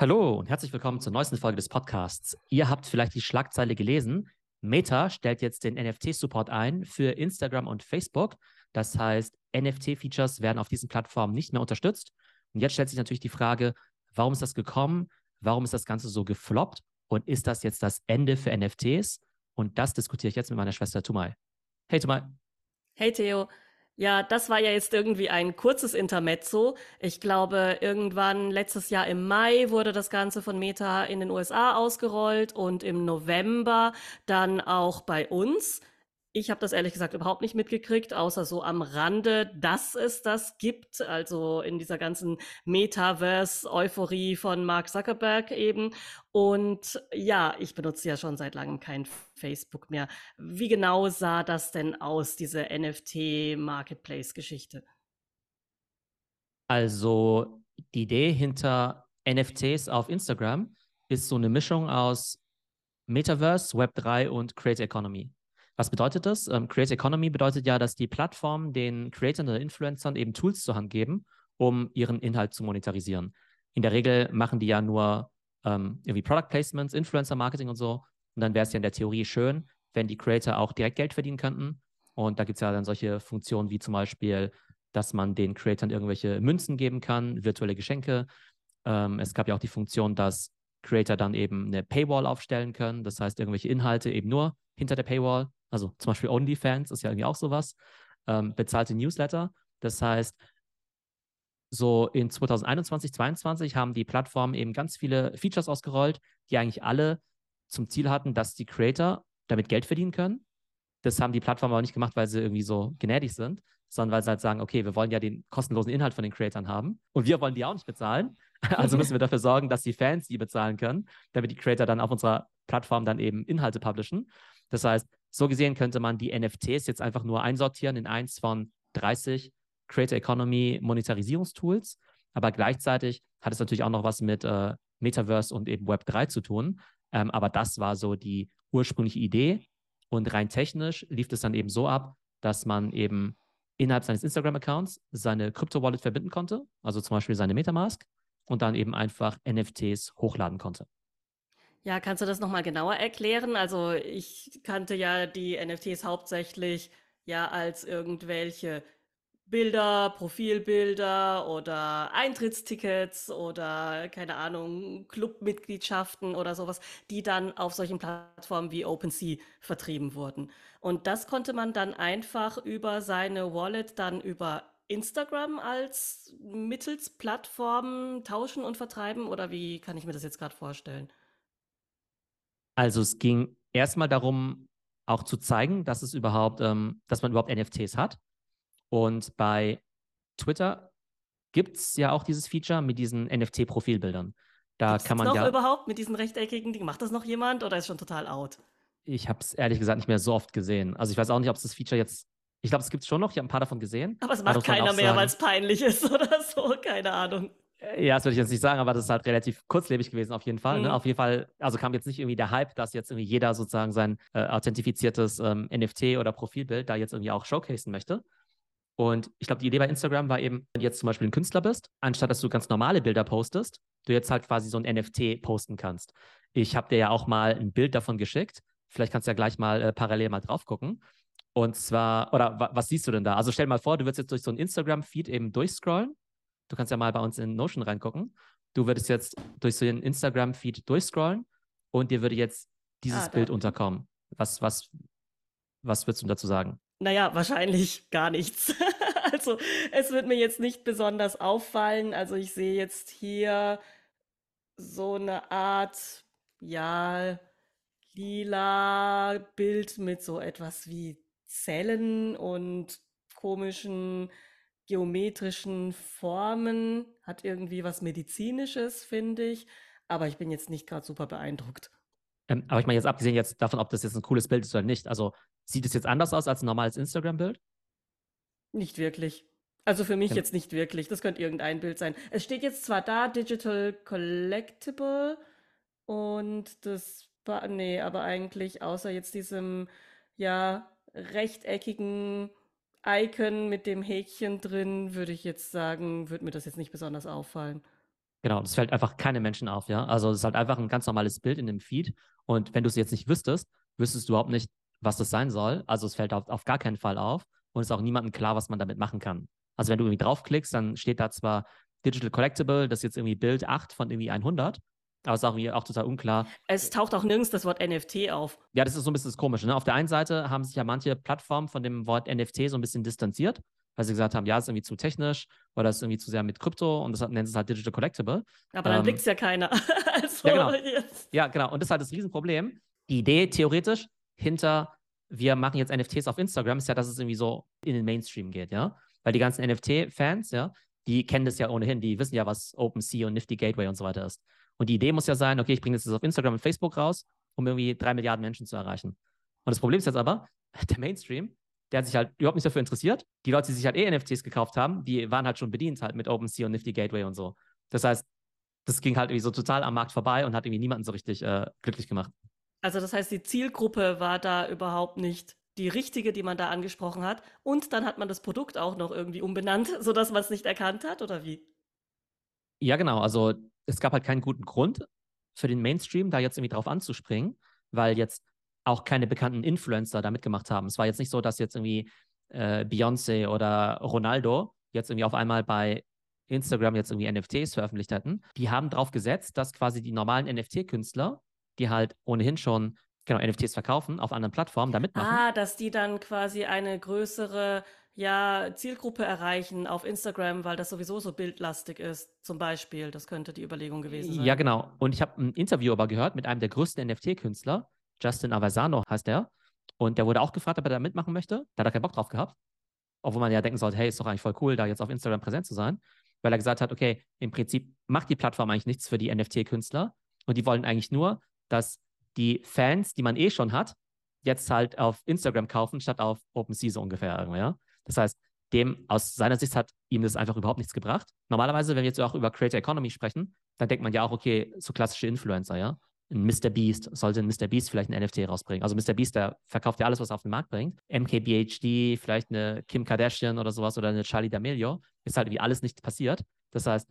Hallo und herzlich willkommen zur neuesten Folge des Podcasts. Ihr habt vielleicht die Schlagzeile gelesen. Meta stellt jetzt den NFT-Support ein für Instagram und Facebook. Das heißt, NFT-Features werden auf diesen Plattformen nicht mehr unterstützt. Und jetzt stellt sich natürlich die Frage, warum ist das gekommen? Warum ist das Ganze so gefloppt? Und ist das jetzt das Ende für NFTs? Und das diskutiere ich jetzt mit meiner Schwester Tumai. Hey Tumai. Hey Theo. Ja, das war ja jetzt irgendwie ein kurzes Intermezzo. Ich glaube, irgendwann letztes Jahr im Mai wurde das Ganze von Meta in den USA ausgerollt und im November dann auch bei uns. Ich habe das ehrlich gesagt überhaupt nicht mitgekriegt, außer so am Rande, dass es das gibt, also in dieser ganzen Metaverse-Euphorie von Mark Zuckerberg eben. Und ja, ich benutze ja schon seit langem kein Facebook mehr. Wie genau sah das denn aus, diese NFT-Marketplace-Geschichte? Also die Idee hinter NFTs auf Instagram ist so eine Mischung aus Metaverse, Web3 und Creator Economy. Was bedeutet das? Ähm, Create Economy bedeutet ja, dass die Plattformen den Creators oder Influencern eben Tools zur Hand geben, um ihren Inhalt zu monetarisieren. In der Regel machen die ja nur ähm, irgendwie Product Placements, Influencer Marketing und so. Und dann wäre es ja in der Theorie schön, wenn die Creator auch direkt Geld verdienen könnten. Und da gibt es ja dann solche Funktionen wie zum Beispiel, dass man den Creators irgendwelche Münzen geben kann, virtuelle Geschenke. Ähm, es gab ja auch die Funktion, dass Creator dann eben eine Paywall aufstellen können. Das heißt, irgendwelche Inhalte eben nur hinter der Paywall also zum Beispiel OnlyFans ist ja irgendwie auch sowas, ähm, bezahlte Newsletter. Das heißt, so in 2021, 2022 haben die Plattformen eben ganz viele Features ausgerollt, die eigentlich alle zum Ziel hatten, dass die Creator damit Geld verdienen können. Das haben die Plattformen aber nicht gemacht, weil sie irgendwie so gnädig sind, sondern weil sie halt sagen, okay, wir wollen ja den kostenlosen Inhalt von den Creatoren haben und wir wollen die auch nicht bezahlen. Also müssen wir dafür sorgen, dass die Fans die bezahlen können, damit die Creator dann auf unserer Plattform dann eben Inhalte publishen. Das heißt, so gesehen könnte man die NFTs jetzt einfach nur einsortieren in eins von 30 Creator Economy Monetarisierungstools. Aber gleichzeitig hat es natürlich auch noch was mit äh, Metaverse und eben Web 3 zu tun. Ähm, aber das war so die ursprüngliche Idee. Und rein technisch lief es dann eben so ab, dass man eben innerhalb seines Instagram-Accounts seine Krypto-Wallet verbinden konnte, also zum Beispiel seine Metamask, und dann eben einfach NFTs hochladen konnte. Ja, kannst du das nochmal genauer erklären? Also ich kannte ja die NFTs hauptsächlich ja als irgendwelche Bilder, Profilbilder oder Eintrittstickets oder keine Ahnung, Clubmitgliedschaften oder sowas, die dann auf solchen Plattformen wie OpenSea vertrieben wurden. Und das konnte man dann einfach über seine Wallet dann über Instagram als mittels Plattform tauschen und vertreiben oder wie kann ich mir das jetzt gerade vorstellen? Also es ging erstmal darum, auch zu zeigen, dass es überhaupt, ähm, dass man überhaupt NFTs hat. Und bei Twitter gibt es ja auch dieses Feature mit diesen NFT-Profilbildern. Da Gibt's kann man das noch ja überhaupt mit diesen rechteckigen Dingen? Macht das noch jemand oder ist schon total out? Ich habe es ehrlich gesagt nicht mehr so oft gesehen. Also ich weiß auch nicht, ob es das Feature jetzt. Ich glaube, es gibt es schon noch. Ich habe ein paar davon gesehen. Aber es macht keiner mehr, weil es peinlich ist oder so. Keine Ahnung. Äh, ja, das würde ich jetzt nicht sagen, aber das ist halt relativ kurzlebig gewesen auf jeden Fall. Ne? Mhm. Ne? Auf jeden Fall, also kam jetzt nicht irgendwie der Hype, dass jetzt irgendwie jeder sozusagen sein äh, authentifiziertes ähm, NFT oder Profilbild da jetzt irgendwie auch showcasen möchte. Und ich glaube, die Idee bei Instagram war eben, wenn du jetzt zum Beispiel ein Künstler bist, anstatt dass du ganz normale Bilder postest, du jetzt halt quasi so ein NFT posten kannst. Ich habe dir ja auch mal ein Bild davon geschickt. Vielleicht kannst du ja gleich mal äh, parallel mal drauf gucken. Und zwar, oder was siehst du denn da? Also stell dir mal vor, du würdest jetzt durch so ein Instagram-Feed eben durchscrollen Du kannst ja mal bei uns in Notion reingucken. Du würdest jetzt durch so einen Instagram-Feed durchscrollen und dir würde jetzt dieses ah, Bild unterkommen. Was, was, was würdest du dazu sagen? Naja, wahrscheinlich gar nichts. also es wird mir jetzt nicht besonders auffallen. Also ich sehe jetzt hier so eine Art, ja, lila Bild mit so etwas wie Zellen und komischen geometrischen Formen, hat irgendwie was Medizinisches, finde ich. Aber ich bin jetzt nicht gerade super beeindruckt. Ähm, aber ich meine jetzt abgesehen jetzt davon, ob das jetzt ein cooles Bild ist oder nicht. Also sieht es jetzt anders aus als ein normales Instagram-Bild? Nicht wirklich. Also für mich ja. jetzt nicht wirklich. Das könnte irgendein Bild sein. Es steht jetzt zwar da Digital Collectible und das war, nee, aber eigentlich außer jetzt diesem, ja, rechteckigen Icon mit dem Häkchen drin, würde ich jetzt sagen, würde mir das jetzt nicht besonders auffallen. Genau, das fällt einfach keinem Menschen auf, ja. Also es ist halt einfach ein ganz normales Bild in dem Feed. Und wenn du es jetzt nicht wüsstest, wüsstest du überhaupt nicht, was das sein soll. Also es fällt auf, auf gar keinen Fall auf und ist auch niemandem klar, was man damit machen kann. Also wenn du irgendwie draufklickst, dann steht da zwar Digital Collectible, das ist jetzt irgendwie Bild 8 von irgendwie 100, aber es ist auch, auch total unklar. Es taucht auch nirgends das Wort NFT auf. Ja, das ist so ein bisschen das Komische. Ne? Auf der einen Seite haben sich ja manche Plattformen von dem Wort NFT so ein bisschen distanziert, weil sie gesagt haben, ja, es ist irgendwie zu technisch oder es ist irgendwie zu sehr mit Krypto und das nennen sie halt Digital Collectible. Aber dann ähm, blickt es ja keiner. also, ja, genau. Ja, genau. Und das ist halt das Riesenproblem. Die Idee theoretisch hinter, wir machen jetzt NFTs auf Instagram, ist ja, dass es irgendwie so in den Mainstream geht, ja. Weil die ganzen NFT-Fans, ja, die kennen das ja ohnehin, die wissen ja, was OpenSea und Nifty Gateway und so weiter ist. Und die Idee muss ja sein, okay, ich bringe das jetzt auf Instagram und Facebook raus, um irgendwie drei Milliarden Menschen zu erreichen. Und das Problem ist jetzt aber, der Mainstream, der hat sich halt überhaupt nicht dafür interessiert. Die Leute, die sich halt eh NFTs gekauft haben, die waren halt schon bedient halt mit OpenSea und Nifty Gateway und so. Das heißt, das ging halt irgendwie so total am Markt vorbei und hat irgendwie niemanden so richtig äh, glücklich gemacht. Also das heißt, die Zielgruppe war da überhaupt nicht die richtige, die man da angesprochen hat. Und dann hat man das Produkt auch noch irgendwie umbenannt, sodass man es nicht erkannt hat, oder wie? Ja, genau. Also es gab halt keinen guten Grund für den Mainstream, da jetzt irgendwie drauf anzuspringen, weil jetzt auch keine bekannten Influencer da mitgemacht haben. Es war jetzt nicht so, dass jetzt irgendwie äh, Beyoncé oder Ronaldo jetzt irgendwie auf einmal bei Instagram jetzt irgendwie NFTs veröffentlicht hätten. Die haben drauf gesetzt, dass quasi die normalen NFT-Künstler, die halt ohnehin schon genau NFTs verkaufen auf anderen Plattformen, da mitmachen. Ah, dass die dann quasi eine größere ja, Zielgruppe erreichen auf Instagram, weil das sowieso so bildlastig ist, zum Beispiel. Das könnte die Überlegung gewesen sein. Ja, genau. Und ich habe ein Interview aber gehört mit einem der größten NFT-Künstler, Justin Aversano heißt er. Und der wurde auch gefragt, ob er da mitmachen möchte. Da hat er keinen Bock drauf gehabt. Obwohl man ja denken sollte, hey, ist doch eigentlich voll cool, da jetzt auf Instagram präsent zu sein. Weil er gesagt hat, okay, im Prinzip macht die Plattform eigentlich nichts für die NFT-Künstler. Und die wollen eigentlich nur, dass die Fans, die man eh schon hat, jetzt halt auf Instagram kaufen, statt auf OpenSea so ungefähr. Ja? Das heißt, dem aus seiner Sicht hat ihm das einfach überhaupt nichts gebracht. Normalerweise, wenn wir jetzt auch über Creator Economy sprechen, dann denkt man ja auch, okay, so klassische Influencer, ja ein Mr. Beast, sollte ein Mr. Beast vielleicht ein NFT rausbringen. Also Mr. Beast, der verkauft ja alles, was er auf den Markt bringt. MKBHD, vielleicht eine Kim Kardashian oder sowas oder eine Charlie D'Amelio, ist halt irgendwie alles nicht passiert. Das heißt,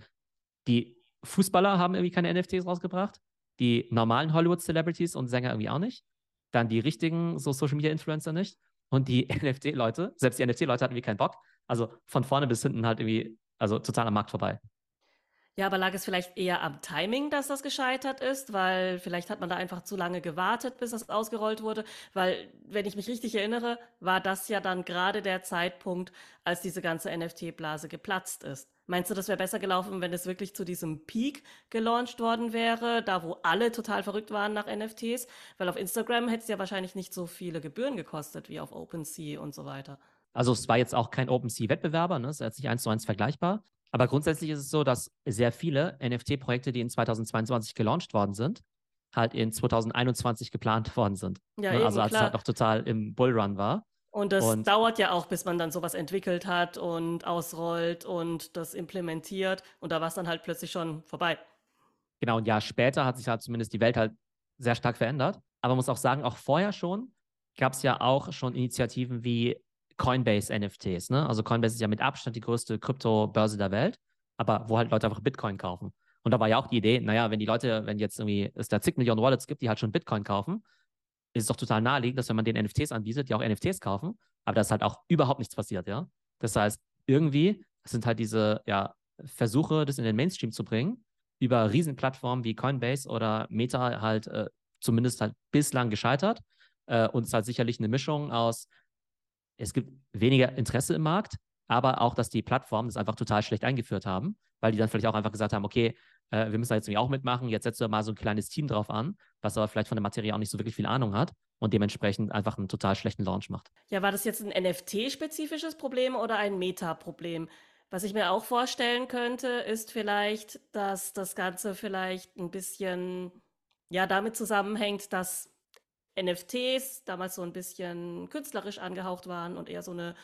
die Fußballer haben irgendwie keine NFTs rausgebracht, die normalen Hollywood-Celebrities und Sänger irgendwie auch nicht, dann die richtigen so Social-Media-Influencer nicht und die NFT-Leute, selbst die NFT-Leute hatten irgendwie keinen Bock. Also von vorne bis hinten halt irgendwie, also total am Markt vorbei. Ja, aber lag es vielleicht eher am Timing, dass das gescheitert ist? Weil vielleicht hat man da einfach zu lange gewartet, bis das ausgerollt wurde. Weil, wenn ich mich richtig erinnere, war das ja dann gerade der Zeitpunkt, als diese ganze NFT-Blase geplatzt ist. Meinst du, das wäre besser gelaufen, wenn es wirklich zu diesem Peak gelauncht worden wäre, da wo alle total verrückt waren nach NFTs? Weil auf Instagram hätte es ja wahrscheinlich nicht so viele Gebühren gekostet wie auf OpenSea und so weiter. Also es war jetzt auch kein OpenSea-Wettbewerber, ne? es ist jetzt nicht eins zu eins vergleichbar. Aber grundsätzlich ist es so, dass sehr viele NFT-Projekte, die in 2022 gelauncht worden sind, halt in 2021 geplant worden sind. Ja, ne? eben, also als klar. es halt noch total im Bullrun war. Und das und, dauert ja auch, bis man dann sowas entwickelt hat und ausrollt und das implementiert. Und da war es dann halt plötzlich schon vorbei. Genau, ein Jahr später hat sich halt zumindest die Welt halt sehr stark verändert. Aber man muss auch sagen, auch vorher schon gab es ja auch schon Initiativen wie Coinbase NFTs. Ne? Also Coinbase ist ja mit Abstand die größte Kryptobörse der Welt, aber wo halt Leute einfach Bitcoin kaufen. Und da war ja auch die Idee, naja, wenn die Leute, wenn jetzt irgendwie es da zig Millionen Wallets gibt, die halt schon Bitcoin kaufen, ist es doch total naheliegend, dass wenn man den NFTs anbietet, die auch NFTs kaufen, aber da ist halt auch überhaupt nichts passiert, ja. Das heißt, irgendwie sind halt diese ja, Versuche, das in den Mainstream zu bringen, über Riesenplattformen wie Coinbase oder Meta halt äh, zumindest halt bislang gescheitert. Äh, und es ist halt sicherlich eine Mischung aus es gibt weniger Interesse im Markt, aber auch, dass die Plattformen das einfach total schlecht eingeführt haben, weil die dann vielleicht auch einfach gesagt haben, okay, äh, wir müssen da jetzt irgendwie auch mitmachen, jetzt setzt du mal so ein kleines Team drauf an, was aber vielleicht von der Materie auch nicht so wirklich viel Ahnung hat und dementsprechend einfach einen total schlechten Launch macht. Ja, war das jetzt ein NFT-spezifisches Problem oder ein Meta-Problem? Was ich mir auch vorstellen könnte, ist vielleicht, dass das Ganze vielleicht ein bisschen ja damit zusammenhängt, dass NFTs damals so ein bisschen künstlerisch angehaucht waren und eher so eine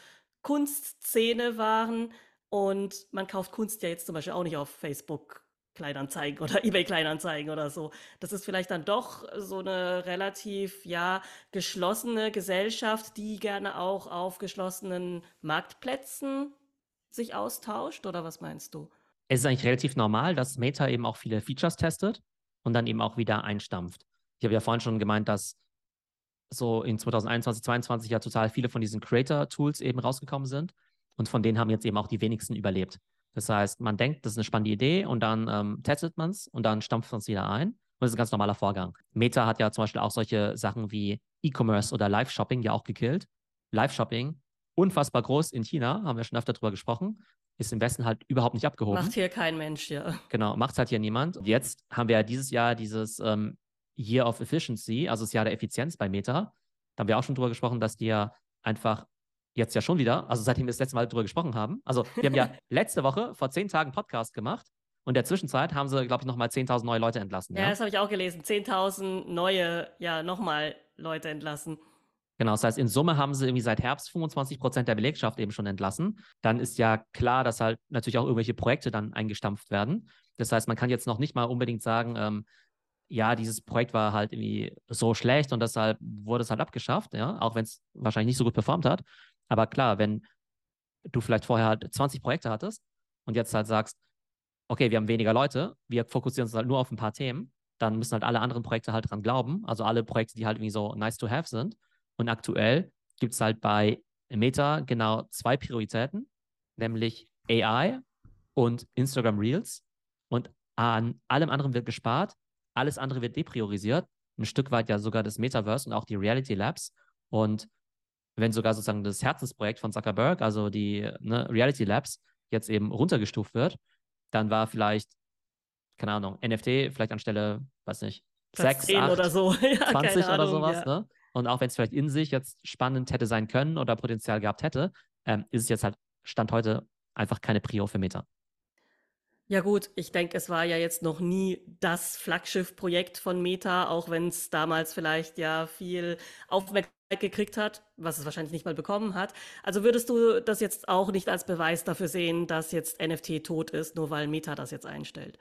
Kunstszene waren. Und man kauft Kunst ja jetzt zum Beispiel auch nicht auf Facebook Kleinanzeigen oder eBay Kleinanzeigen oder so. Das ist vielleicht dann doch so eine relativ, ja, geschlossene Gesellschaft, die gerne auch auf geschlossenen Marktplätzen sich austauscht, oder was meinst du? es ist eigentlich relativ normal, dass Meta eben auch viele Features testet und dann eben auch wieder einstampft. Ich habe ja vorhin schon gemeint, dass so in 2021, 2022 ja total viele von diesen Creator-Tools eben rausgekommen sind. Und von denen haben jetzt eben auch die wenigsten überlebt. Das heißt, man denkt, das ist eine spannende Idee und dann ähm, testet man es und dann stampft man es wieder ein. Und das ist ein ganz normaler Vorgang. Meta hat ja zum Beispiel auch solche Sachen wie E-Commerce oder Live-Shopping ja auch gekillt. Live-Shopping, unfassbar groß in China, haben wir schon öfter drüber gesprochen, ist im Westen halt überhaupt nicht abgehoben. Macht hier kein Mensch, ja. Genau, macht halt hier niemand. Jetzt haben wir ja dieses Jahr dieses ähm, Year of Efficiency, also das Jahr der Effizienz bei Meta. Da haben wir auch schon drüber gesprochen, dass die ja einfach jetzt ja schon wieder, also seitdem wir das letzte Mal drüber gesprochen haben. Also wir haben ja letzte Woche vor zehn Tagen Podcast gemacht und in der Zwischenzeit haben sie, glaube ich, nochmal 10.000 neue Leute entlassen. Ja, ja? das habe ich auch gelesen. 10.000 neue, ja, nochmal Leute entlassen. Genau, das heißt, in Summe haben sie irgendwie seit Herbst 25 Prozent der Belegschaft eben schon entlassen. Dann ist ja klar, dass halt natürlich auch irgendwelche Projekte dann eingestampft werden. Das heißt, man kann jetzt noch nicht mal unbedingt sagen, ähm, ja, dieses Projekt war halt irgendwie so schlecht und deshalb wurde es halt abgeschafft, ja, auch wenn es wahrscheinlich nicht so gut performt hat. Aber klar, wenn du vielleicht vorher halt 20 Projekte hattest und jetzt halt sagst, okay, wir haben weniger Leute, wir fokussieren uns halt nur auf ein paar Themen, dann müssen halt alle anderen Projekte halt dran glauben. Also alle Projekte, die halt irgendwie so nice to have sind. Und aktuell gibt es halt bei Meta genau zwei Prioritäten, nämlich AI und Instagram Reels. Und an allem anderen wird gespart, alles andere wird depriorisiert. Ein Stück weit ja sogar das Metaverse und auch die Reality Labs. Und wenn sogar sozusagen das Herzensprojekt von Zuckerberg, also die ne, Reality Labs, jetzt eben runtergestuft wird, dann war vielleicht, keine Ahnung, NFT vielleicht anstelle, weiß nicht, 6, 8, oder so. ja, 20 oder sowas. Ja. Ne? Und auch wenn es vielleicht in sich jetzt spannend hätte sein können oder Potenzial gehabt hätte, ähm, ist es jetzt halt Stand heute einfach keine Prio für Meta. Ja gut, ich denke, es war ja jetzt noch nie das Flaggschiff-Projekt von Meta, auch wenn es damals vielleicht ja viel Aufmerksamkeit gekriegt hat, was es wahrscheinlich nicht mal bekommen hat. Also würdest du das jetzt auch nicht als Beweis dafür sehen, dass jetzt NFT tot ist, nur weil Meta das jetzt einstellt?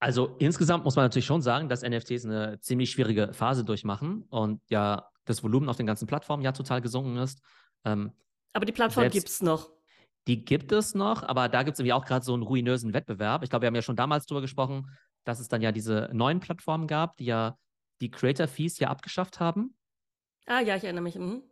Also insgesamt muss man natürlich schon sagen, dass NFTs eine ziemlich schwierige Phase durchmachen und ja das Volumen auf den ganzen Plattformen ja total gesunken ist. Ähm, aber die Plattform gibt es noch. Die gibt es noch, aber da gibt es irgendwie auch gerade so einen ruinösen Wettbewerb. Ich glaube, wir haben ja schon damals darüber gesprochen, dass es dann ja diese neuen Plattformen gab, die ja die Creator-Fees ja abgeschafft haben. Ah ja, ich erinnere mich. Mhm.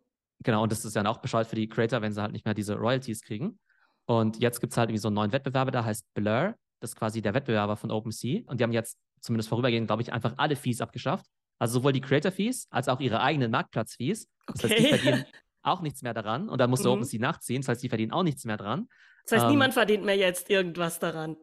Genau, und das ist dann auch Bescheid für die Creator, wenn sie halt nicht mehr diese Royalties kriegen. Und jetzt gibt es halt irgendwie so einen neuen Wettbewerber, der heißt Blur. Das ist quasi der Wettbewerber von OpenSea. Und die haben jetzt zumindest vorübergehend, glaube ich, einfach alle Fees abgeschafft. Also sowohl die Creator-Fees als auch ihre eigenen Marktplatz-Fees. Das okay. heißt, die verdienen auch nichts mehr daran. Und dann musste mhm. OpenSea nachziehen. Das heißt, die verdienen auch nichts mehr dran. Das heißt, ähm, niemand verdient mehr jetzt irgendwas daran.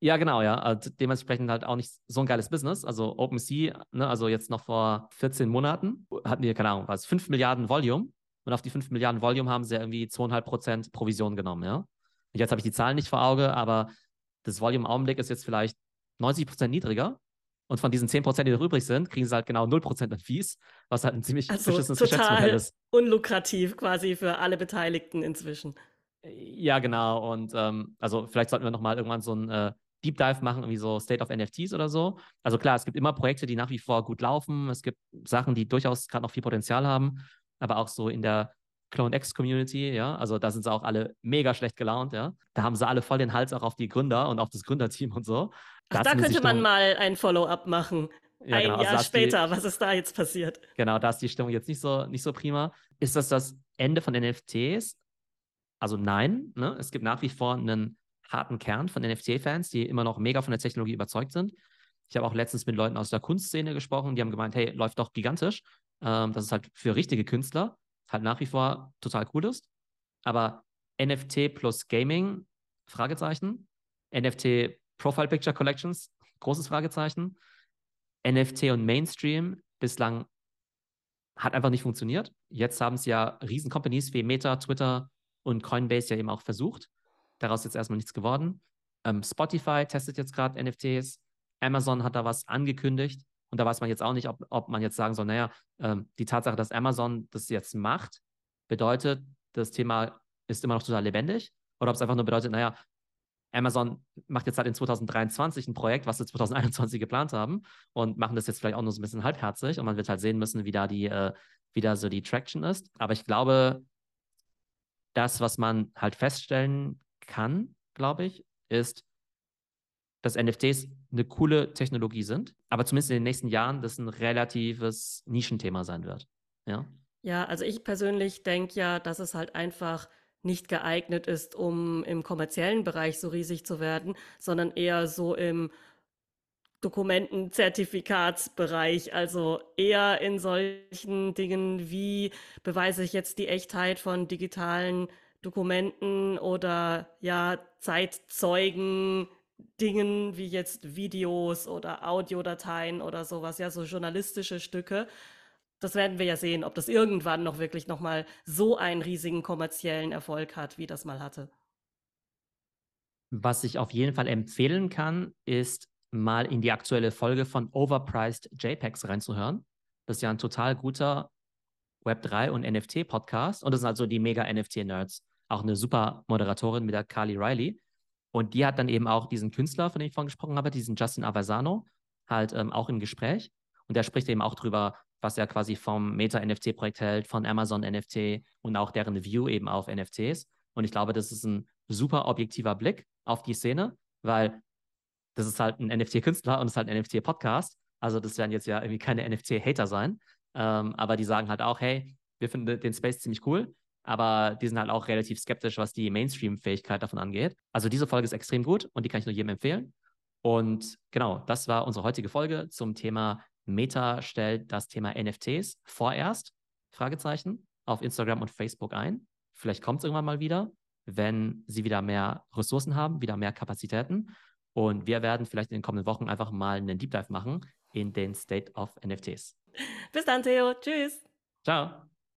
Ja, genau, ja. Also dementsprechend halt auch nicht so ein geiles Business. Also OpenSea, ne, also jetzt noch vor 14 Monaten hatten die, keine Ahnung, was, 5 Milliarden Volume. Und auf die 5 Milliarden Volume haben sie irgendwie 2,5 Prozent Provision genommen, ja. Und jetzt habe ich die Zahlen nicht vor Auge, aber das Volume im Augenblick ist jetzt vielleicht 90 Prozent niedriger. Und von diesen 10 Prozent, die noch übrig sind, kriegen sie halt genau 0 Prozent an Fees, was halt ein ziemlich also beschissenes Geschäftsmodell ist. Unlukrativ quasi für alle Beteiligten inzwischen. Ja, genau. Und ähm, also vielleicht sollten wir nochmal irgendwann so ein äh, Deep Dive machen, irgendwie so State of NFTs oder so. Also klar, es gibt immer Projekte, die nach wie vor gut laufen. Es gibt Sachen, die durchaus gerade noch viel Potenzial haben, aber auch so in der Clone X Community, ja, also da sind sie auch alle mega schlecht gelaunt, ja. Da haben sie alle voll den Hals auch auf die Gründer und auf das Gründerteam und so. Ach, da könnte man mal ein Follow-up machen. Ja, ein genau, also Jahr also später, die, was ist da jetzt passiert? Genau, da ist die Stimmung jetzt nicht so, nicht so prima. Ist das das Ende von NFTs? Also nein, ne? es gibt nach wie vor einen harten Kern von NFT-Fans, die immer noch mega von der Technologie überzeugt sind. Ich habe auch letztens mit Leuten aus der Kunstszene gesprochen, die haben gemeint, hey, läuft doch gigantisch. Ähm, das ist halt für richtige Künstler halt nach wie vor total cool ist. Aber NFT plus Gaming, Fragezeichen. NFT Profile Picture Collections, großes Fragezeichen. NFT und Mainstream bislang hat einfach nicht funktioniert. Jetzt haben es ja riesen Companies wie Meta, Twitter und Coinbase ja eben auch versucht. Daraus ist jetzt erstmal nichts geworden. Ähm, Spotify testet jetzt gerade NFTs. Amazon hat da was angekündigt. Und da weiß man jetzt auch nicht, ob, ob man jetzt sagen soll, naja, ähm, die Tatsache, dass Amazon das jetzt macht, bedeutet, das Thema ist immer noch total lebendig. Oder ob es einfach nur bedeutet, naja, Amazon macht jetzt halt in 2023 ein Projekt, was sie 2021 geplant haben und machen das jetzt vielleicht auch nur so ein bisschen halbherzig und man wird halt sehen müssen, wie da die, äh, wie da so die Traction ist. Aber ich glaube, das, was man halt feststellen kann, glaube ich, ist, dass NFTs eine coole Technologie sind, aber zumindest in den nächsten Jahren das ein relatives Nischenthema sein wird. Ja, ja also ich persönlich denke ja, dass es halt einfach nicht geeignet ist, um im kommerziellen Bereich so riesig zu werden, sondern eher so im Dokumentenzertifikatsbereich, also eher in solchen Dingen wie beweise ich jetzt die Echtheit von digitalen Dokumenten oder ja Zeitzeugen Dingen wie jetzt Videos oder Audiodateien oder sowas, ja, so journalistische Stücke. Das werden wir ja sehen, ob das irgendwann noch wirklich nochmal so einen riesigen kommerziellen Erfolg hat, wie das mal hatte. Was ich auf jeden Fall empfehlen kann, ist mal in die aktuelle Folge von Overpriced JPEGs reinzuhören. Das ist ja ein total guter Web3 und NFT-Podcast. Und das sind also die mega NFT-Nerds. Auch eine super Moderatorin mit der Carly Riley. Und die hat dann eben auch diesen Künstler, von dem ich vorhin gesprochen habe, diesen Justin Aversano, halt ähm, auch im Gespräch. Und der spricht eben auch drüber, was er quasi vom Meta-NFT-Projekt hält, von Amazon NFT und auch deren View eben auf NFTs. Und ich glaube, das ist ein super objektiver Blick auf die Szene, weil das ist halt ein NFT-Künstler und es ist halt ein NFT-Podcast. Also das werden jetzt ja irgendwie keine NFT-Hater sein. Ähm, aber die sagen halt auch, hey, wir finden den Space ziemlich cool, aber die sind halt auch relativ skeptisch, was die Mainstream-Fähigkeit davon angeht. Also diese Folge ist extrem gut und die kann ich nur jedem empfehlen. Und genau, das war unsere heutige Folge zum Thema Meta stellt das Thema NFTs vorerst, Fragezeichen, auf Instagram und Facebook ein. Vielleicht kommt es irgendwann mal wieder, wenn sie wieder mehr Ressourcen haben, wieder mehr Kapazitäten. Und wir werden vielleicht in den kommenden Wochen einfach mal einen Deep Dive machen in den State of NFTs. Bis dann, Theo. Tschüss. Ciao.